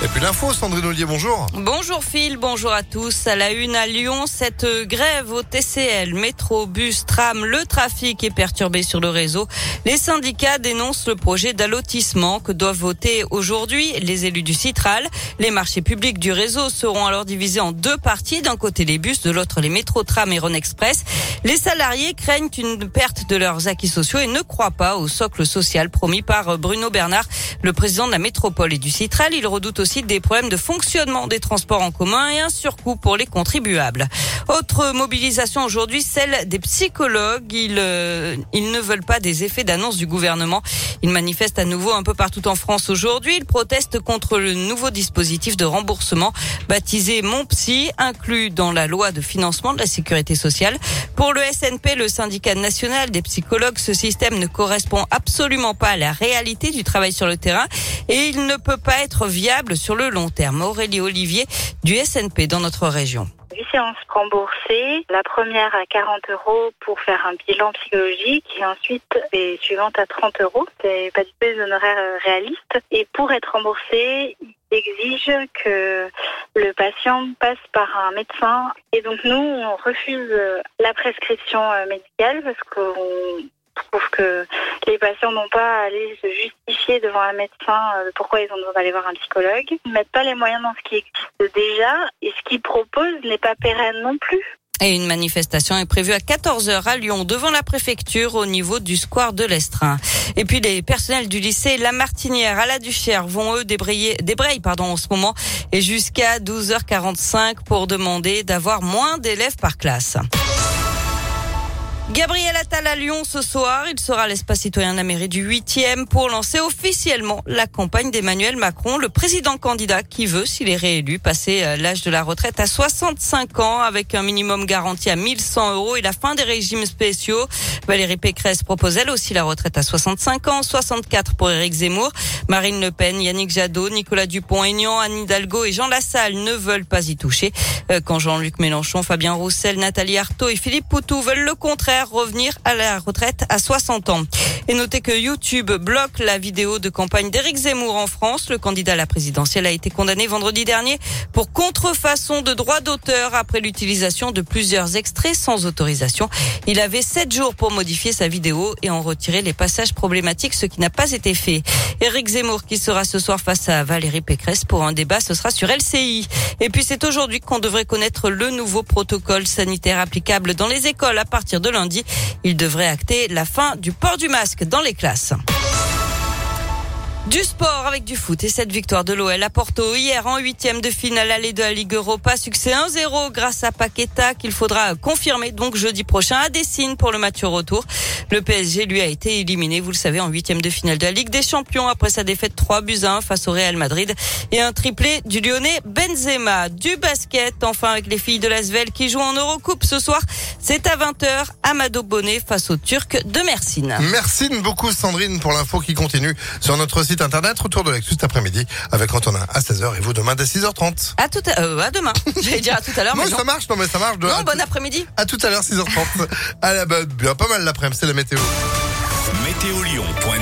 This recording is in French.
Et puis l'info, Sandrine bonjour. Bonjour Phil, bonjour à tous. À la une à Lyon, cette grève au TCL, métro, bus, tram, le trafic est perturbé sur le réseau. Les syndicats dénoncent le projet d'allotissement que doivent voter aujourd'hui les élus du Citral. Les marchés publics du réseau seront alors divisés en deux parties. D'un côté les bus, de l'autre les métros, tram et Rhône Express. Les salariés craignent une perte de leurs acquis sociaux et ne croient pas au socle social promis par Bruno Bernard, le président de la métropole et du Citral. Aussi des problèmes de fonctionnement des transports en commun et un surcoût pour les contribuables. Autre mobilisation aujourd'hui, celle des psychologues. Ils, euh, ils ne veulent pas des effets d'annonce du gouvernement. Ils manifestent à nouveau un peu partout en France aujourd'hui. Ils protestent contre le nouveau dispositif de remboursement baptisé Mon Psy, inclus dans la loi de financement de la sécurité sociale. Pour le SNP, le syndicat national des psychologues, ce système ne correspond absolument pas à la réalité du travail sur le terrain et il ne peut pas être viable sur le long terme. Aurélie Olivier du SNP dans notre région. 8 séances remboursées, la première à 40 euros pour faire un bilan psychologique et ensuite les suivantes à 30 euros. C'est pas du tout des honoraires réalistes. Et pour être remboursé, il exige que le patient passe par un médecin. Et donc nous, on refuse la prescription médicale parce qu'on trouve que les patients n'ont pas à aller se justifier devant un médecin euh, pourquoi ils ont besoin d'aller voir un psychologue. Ils ne mettent pas les moyens dans ce qui existe déjà et ce qu'ils proposent n'est pas pérenne non plus. Et une manifestation est prévue à 14h à Lyon devant la préfecture au niveau du square de l'Estrin. Et puis les personnels du lycée La Martinière à la Duchère vont eux débrayer, débrayer pardon en ce moment et jusqu'à 12h45 pour demander d'avoir moins d'élèves par classe. Gabriel Attal à Lyon ce soir. Il sera à l'espace citoyen de la mairie du 8e pour lancer officiellement la campagne d'Emmanuel Macron, le président candidat qui veut, s'il est réélu, passer euh, l'âge de la retraite à 65 ans avec un minimum garanti à 1100 euros et la fin des régimes spéciaux. Valérie Pécresse propose elle aussi la retraite à 65 ans, 64 pour Éric Zemmour. Marine Le Pen, Yannick Jadot, Nicolas Dupont-Aignan, Anne Hidalgo et Jean Lassalle ne veulent pas y toucher. Euh, quand Jean-Luc Mélenchon, Fabien Roussel, Nathalie Arthaud et Philippe Poutou veulent le contraire revenir à la retraite à 60 ans. Et notez que YouTube bloque la vidéo de campagne d'Éric Zemmour en France. Le candidat à la présidentielle a été condamné vendredi dernier pour contrefaçon de droit d'auteur après l'utilisation de plusieurs extraits sans autorisation. Il avait sept jours pour modifier sa vidéo et en retirer les passages problématiques, ce qui n'a pas été fait. Éric Zemmour qui sera ce soir face à Valérie Pécresse pour un débat, ce sera sur LCI. Et puis c'est aujourd'hui qu'on devrait connaître le nouveau protocole sanitaire applicable dans les écoles à partir de lundi il devrait acter la fin du port du masque dans les classes. Du sport avec du foot et cette victoire de l'OL à Porto hier en huitième de finale allée de la Ligue Europa. Succès 1-0 grâce à Paqueta qu'il faudra confirmer donc jeudi prochain à Dessine pour le match retour. Le PSG lui a été éliminé, vous le savez, en huitième de finale de la Ligue des Champions après sa défaite 3 buts 1 face au Real Madrid et un triplé du Lyonnais Benzema. Du basket enfin avec les filles de l'Asvel qui jouent en Eurocoupe ce soir. C'est à 20h Amado Bonnet face aux Turcs de Mersin. Merci beaucoup Sandrine pour l'info qui continue sur notre site internet. Retour de l'actu cet après-midi avec Antonin à 16h et vous demain dès 6h30. À tout à, euh, à demain. J'allais dire à tout à l'heure. non, mais non. ça marche, non mais ça marche. De, Non, bon après-midi. À tout à l'heure 6h30. à la, bah, bien pas mal l'après-midi, c'est la météo. Météolion.net